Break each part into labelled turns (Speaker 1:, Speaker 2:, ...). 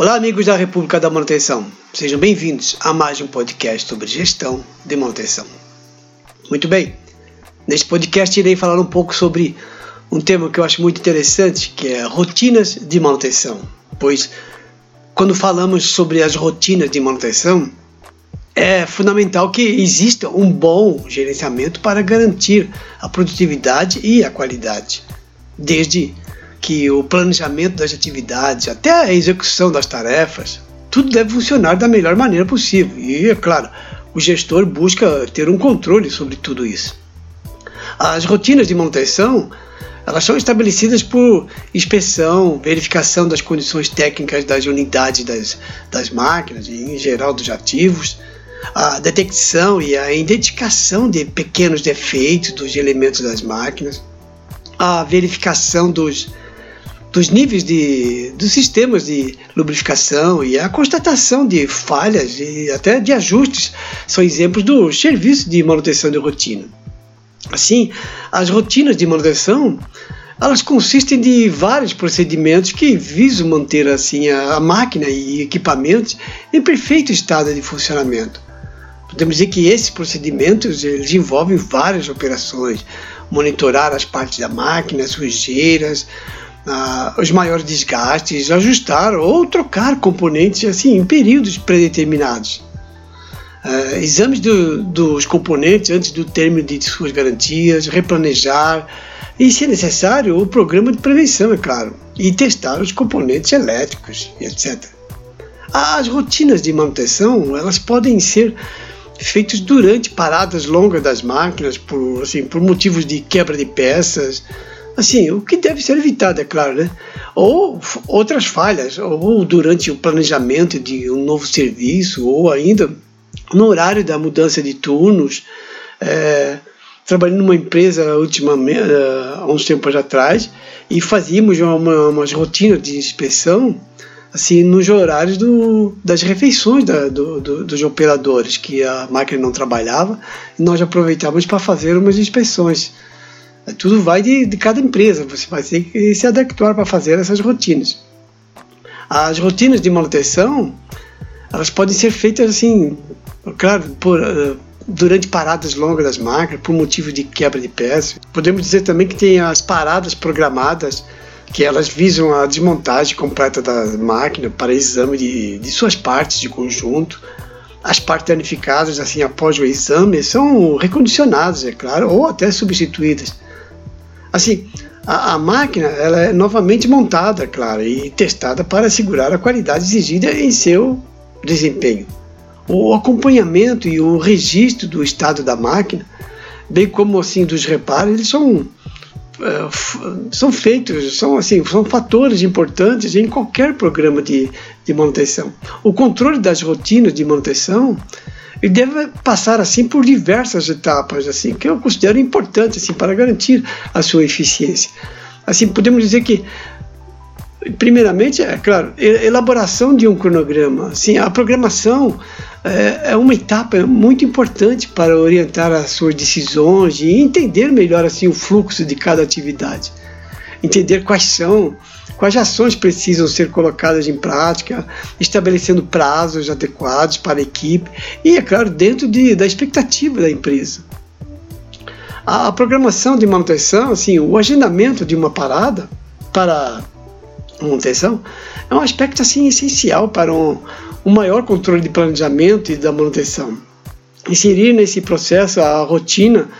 Speaker 1: Olá, amigos da República da Manutenção. Sejam bem-vindos a mais um podcast sobre gestão de manutenção. Muito bem, neste podcast irei falar um pouco sobre um tema que eu acho muito interessante, que é rotinas de manutenção. Pois, quando falamos sobre as rotinas de manutenção, é fundamental que exista um bom gerenciamento para garantir a produtividade e a qualidade, desde que o planejamento das atividades, até a execução das tarefas, tudo deve funcionar da melhor maneira possível. E, é claro, o gestor busca ter um controle sobre tudo isso. As rotinas de manutenção elas são estabelecidas por inspeção, verificação das condições técnicas das unidades das, das máquinas e, em geral, dos ativos, a detecção e a identificação de pequenos defeitos dos elementos das máquinas, a verificação dos dos níveis de, dos sistemas de lubrificação e a constatação de falhas e até de ajustes são exemplos do serviço de manutenção de rotina. Assim, as rotinas de manutenção elas consistem de vários procedimentos que visam manter assim a, a máquina e equipamentos em perfeito estado de funcionamento. Podemos dizer que esses procedimentos eles envolvem várias operações, monitorar as partes da máquina, sujeiras, ah, os maiores desgastes, ajustar ou trocar componentes assim em períodos predeterminados. Ah, exames do, dos componentes antes do término de suas garantias, replanejar e, se necessário, o programa de prevenção, é claro, e testar os componentes elétricos, etc. As rotinas de manutenção elas podem ser feitas durante paradas longas das máquinas por, assim, por motivos de quebra de peças, Assim, o que deve ser evitado, é claro, né? Ou outras falhas, ou durante o planejamento de um novo serviço, ou ainda no horário da mudança de turnos. É, trabalhei numa empresa ultimamente, é, há uns tempos atrás, e fazíamos uma, umas rotinas de inspeção assim nos horários do, das refeições da, do, do, dos operadores, que a máquina não trabalhava, nós aproveitávamos para fazer umas inspeções. Tudo vai de, de cada empresa, você vai ter que se adequar para fazer essas rotinas. As rotinas de manutenção, elas podem ser feitas assim, claro, por, uh, durante paradas longas das máquinas, por motivo de quebra de peças. Podemos dizer também que tem as paradas programadas, que elas visam a desmontagem completa da máquina para exame de, de suas partes de conjunto. As partes danificadas, assim, após o exame, são recondicionadas, é claro, ou até substituídas. Assim, a, a, máquina ela é novamente montada, claro, e testada para assegurar a qualidade exigida em seu desempenho. O acompanhamento e o registro do estado da máquina, bem como assim dos reparos, eles são é, são feitos, são assim, são fatores importantes em qualquer programa de, de manutenção. O controle das rotinas de manutenção e deve passar assim por diversas etapas assim que eu considero importantes assim para garantir a sua eficiência. Assim podemos dizer que primeiramente é claro elaboração de um cronograma. Assim a programação é, é uma etapa muito importante para orientar as suas decisões e entender melhor assim o fluxo de cada atividade, entender quais são Quais ações precisam ser colocadas em prática, estabelecendo prazos adequados para a equipe e, é claro, dentro de, da expectativa da empresa. A, a programação de manutenção, assim, o agendamento de uma parada para manutenção é um aspecto assim essencial para um, um maior controle de planejamento e da manutenção. Inserir nesse processo a rotina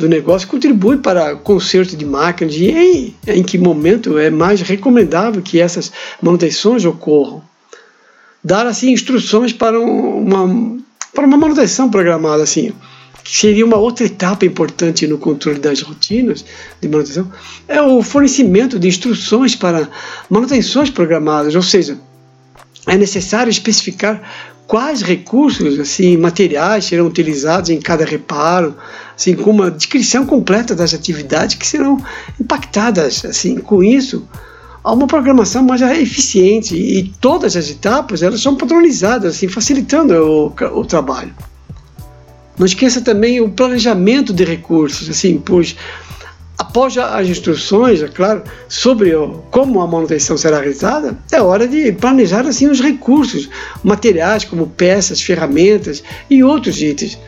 Speaker 1: do negócio contribui para conserto de máquinas e em, em que momento é mais recomendável que essas manutenções ocorram. Dar assim instruções para uma, para uma manutenção programada assim, que seria uma outra etapa importante no controle das rotinas de manutenção, é o fornecimento de instruções para manutenções programadas, ou seja, é necessário especificar quais recursos assim materiais serão utilizados em cada reparo, assim com uma descrição completa das atividades que serão impactadas, assim com isso há uma programação mais eficiente e todas as etapas elas são padronizadas, assim facilitando o, o trabalho. Não esqueça também o planejamento de recursos, assim, pois após as instruções, é claro, sobre como a manutenção será realizada, é hora de planejar assim os recursos materiais, como peças, ferramentas e outros itens.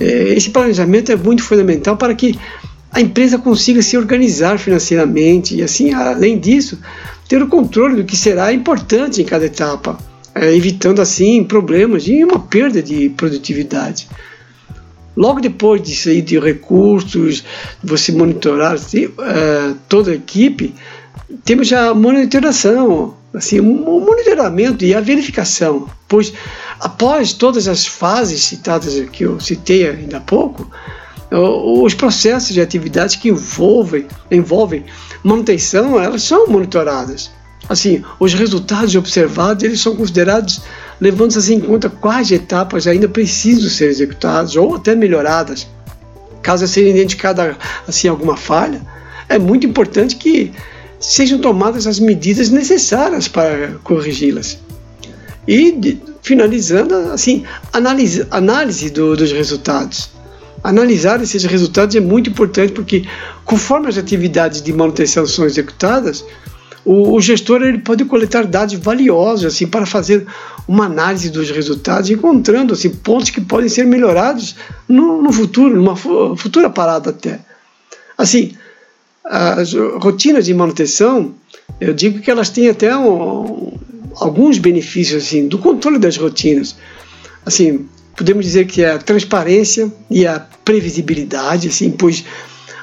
Speaker 1: É, esse planejamento é muito fundamental para que a empresa consiga se organizar financeiramente e, assim, além disso, ter o controle do que será importante em cada etapa, é, evitando assim problemas e uma perda de produtividade. Logo depois disso aí, de recursos, você monitorar uh, toda a equipe, temos a monitoração, assim, o monitoramento e a verificação, pois após todas as fases citadas que eu citei ainda há pouco, os processos de atividades que envolvem, envolvem manutenção, elas são monitoradas. Assim, os resultados observados, eles são considerados levando-se assim, em conta quais etapas ainda precisam ser executadas ou até melhoradas. Caso seja identificada assim alguma falha, é muito importante que sejam tomadas as medidas necessárias para corrigi-las. E de, finalizando, assim, análise, análise do, dos resultados. Analisar esses resultados é muito importante porque, conforme as atividades de manutenção são executadas, o, o, gestor ele pode coletar dados valiosos assim para fazer uma análise dos resultados, encontrando assim, pontos que podem ser melhorados no, no futuro, numa futura parada até. Assim, as rotinas de manutenção, eu digo que elas têm até um, alguns benefícios assim do controle das rotinas. Assim, podemos dizer que é a transparência e a previsibilidade, assim, pois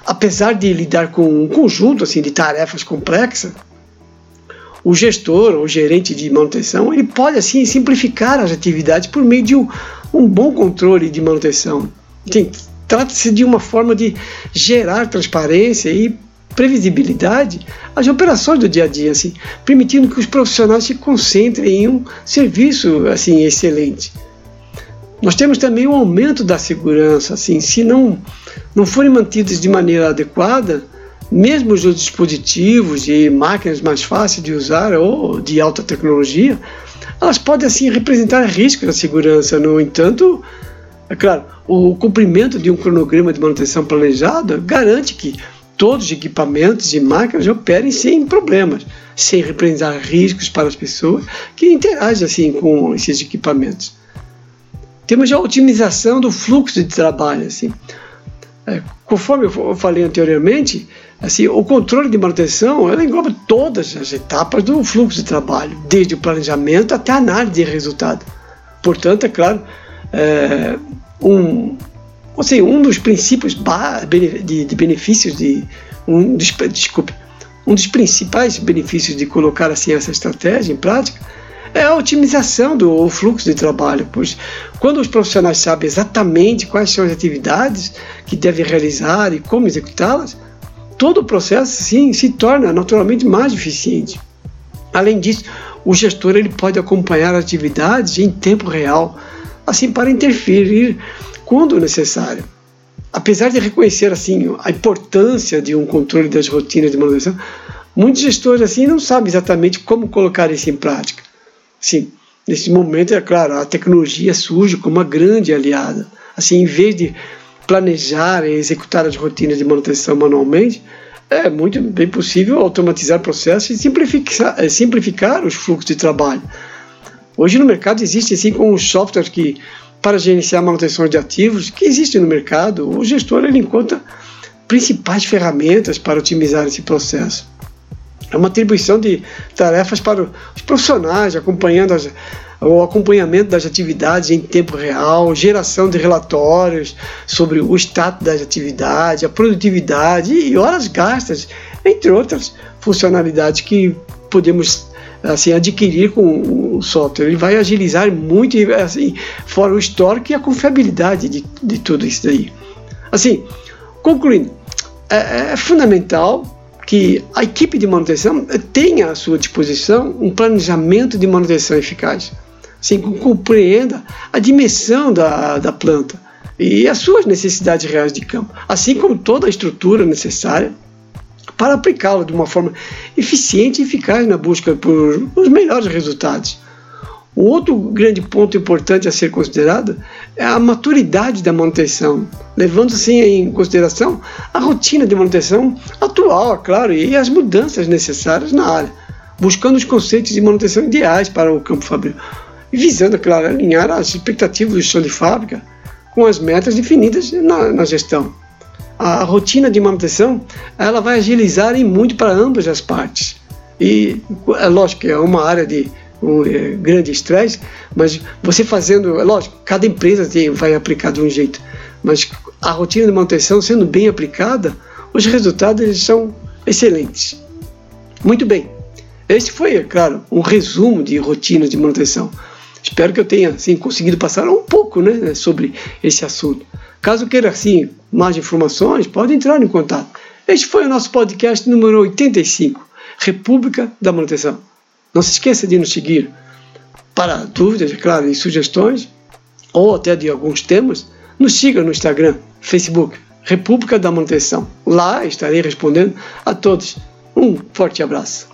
Speaker 1: apesar de lidar com um conjunto assim de tarefas complexas, o gestor ou gerente de manutenção ele pode assim simplificar as atividades por meio de um, um bom controle de manutenção. Trata-se de uma forma de gerar transparência e previsibilidade às operações do dia a dia, assim, permitindo que os profissionais se concentrem em um serviço assim excelente. Nós temos também o um aumento da segurança, assim, se não não forem mantidos de maneira adequada, mesmo os dispositivos e máquinas mais fáceis de usar ou de alta tecnologia, elas podem assim representar riscos à segurança. No entanto, é claro, o cumprimento de um cronograma de manutenção planejada garante que todos os equipamentos e máquinas operem sem problemas, sem representar riscos para as pessoas que interagem assim com esses equipamentos. Temos a otimização do fluxo de trabalho, assim. É, conforme eu falei anteriormente, Assim, o controle de manutenção ela engloba todas as etapas do fluxo de trabalho, desde o planejamento até a análise de resultado. Portanto, é claro, é, um, assim, um dos princípios de, de benefícios de um, desculpe, um dos principais benefícios de colocar assim essa estratégia em prática é a otimização do fluxo de trabalho, pois quando os profissionais sabem exatamente quais são as atividades que devem realizar e como executá-las, todo o processo sim se torna naturalmente mais eficiente. Além disso, o gestor ele pode acompanhar atividades em tempo real, assim para interferir quando necessário. Apesar de reconhecer assim a importância de um controle das rotinas de manutenção, muitos gestores assim não sabem exatamente como colocar isso em prática. Sim, nesse momento é claro, a tecnologia surge como uma grande aliada. Assim, em vez de planejar e executar as rotinas de manutenção manualmente, é muito bem possível automatizar processos e simplificar, é, simplificar os fluxos de trabalho. Hoje no mercado existe assim como um software que para gerenciar manutenção de ativos que existe no mercado, o gestor ele encontra principais ferramentas para otimizar esse processo. É uma atribuição de tarefas para os profissionais, acompanhando as, o acompanhamento das atividades em tempo real, geração de relatórios sobre o status das atividades, a produtividade e horas gastas, entre outras funcionalidades que podemos assim adquirir com o software. Ele vai agilizar muito, assim, fora o histórico e a confiabilidade de, de tudo isso daí. Assim, concluindo, é, é fundamental que a equipe de manutenção tenha à sua disposição um planejamento de manutenção eficaz assim, compreenda a dimensão da, da planta e as suas necessidades reais de campo, assim como toda a estrutura necessária para aplicá-lo de uma forma eficiente e eficaz na busca por os melhores resultados. O outro grande ponto importante a ser considerado é a maturidade da manutenção, levando assim em consideração a rotina de manutenção atual, claro, e as mudanças necessárias na área, buscando os conceitos de manutenção ideais para o campo fabril, e visando, claro, alinhar as expectativas do chão de fábrica com as metas definidas na, na gestão. A rotina de manutenção ela vai agilizar em muito para ambas as partes. E é lógico que é uma área de um é, grande estresse, mas você fazendo, é lógico, cada empresa tem, vai aplicar de um jeito, mas a rotina de manutenção sendo bem aplicada, os resultados eles são excelentes. Muito bem, este foi, é claro, um resumo de rotinas de manutenção. Espero que eu tenha assim, conseguido passar um pouco né, sobre esse assunto. Caso queira assim, mais informações, pode entrar em contato. Este foi o nosso podcast número 85, República da Manutenção. Não se esqueça de nos seguir para dúvidas, é claro, e sugestões, ou até de alguns temas, nos siga no Instagram, Facebook, República da Manutenção. Lá estarei respondendo a todos. Um forte abraço.